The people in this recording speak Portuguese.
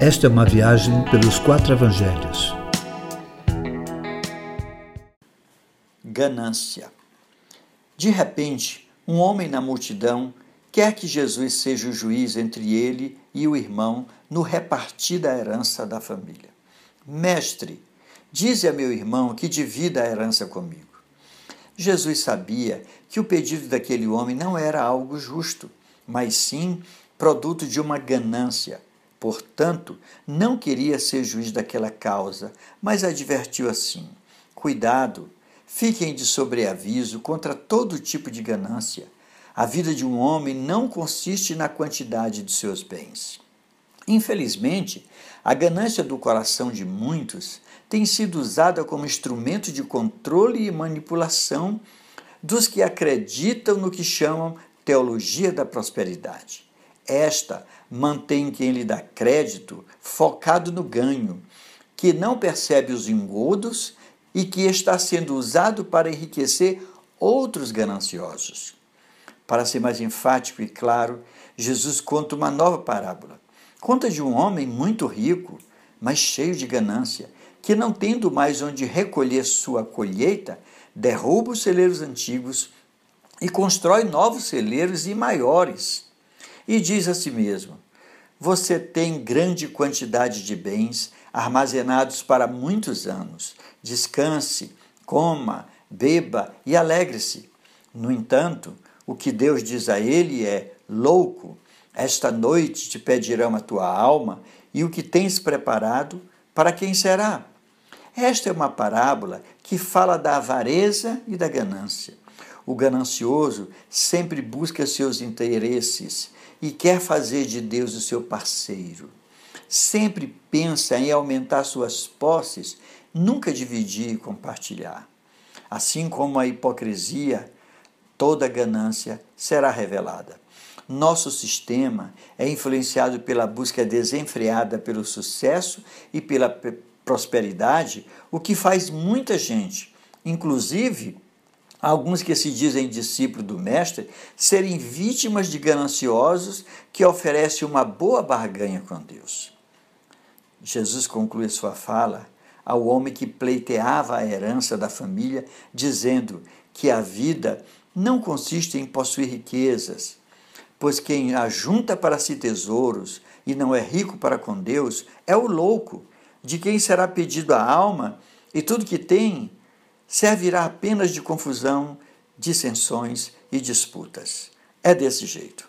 Esta é uma viagem pelos quatro evangelhos. Ganância. De repente, um homem na multidão quer que Jesus seja o juiz entre ele e o irmão no repartir da herança da família. Mestre, dize a meu irmão que divida a herança comigo. Jesus sabia que o pedido daquele homem não era algo justo, mas sim produto de uma ganância Portanto, não queria ser juiz daquela causa, mas advertiu assim: Cuidado, fiquem de sobreaviso contra todo tipo de ganância. A vida de um homem não consiste na quantidade de seus bens. Infelizmente, a ganância do coração de muitos tem sido usada como instrumento de controle e manipulação dos que acreditam no que chamam teologia da prosperidade. Esta mantém quem lhe dá crédito focado no ganho, que não percebe os engodos e que está sendo usado para enriquecer outros gananciosos. Para ser mais enfático e claro, Jesus conta uma nova parábola. Conta de um homem muito rico, mas cheio de ganância, que não tendo mais onde recolher sua colheita, derruba os celeiros antigos e constrói novos celeiros e maiores e diz a si mesmo: Você tem grande quantidade de bens armazenados para muitos anos. Descanse, coma, beba e alegre-se. No entanto, o que Deus diz a ele é: Louco, esta noite te pedirão a tua alma e o que tens preparado, para quem será? Esta é uma parábola que fala da avareza e da ganância. O ganancioso sempre busca seus interesses e quer fazer de Deus o seu parceiro. Sempre pensa em aumentar suas posses, nunca dividir e compartilhar. Assim como a hipocrisia, toda ganância será revelada. Nosso sistema é influenciado pela busca desenfreada pelo sucesso e pela prosperidade, o que faz muita gente, inclusive alguns que se dizem discípulos do Mestre, serem vítimas de gananciosos que oferecem uma boa barganha com Deus. Jesus conclui sua fala ao homem que pleiteava a herança da família, dizendo que a vida não consiste em possuir riquezas, pois quem ajunta para si tesouros e não é rico para com Deus é o louco, de quem será pedido a alma e tudo que tem servirá apenas de confusão, dissensões e disputas. É desse jeito.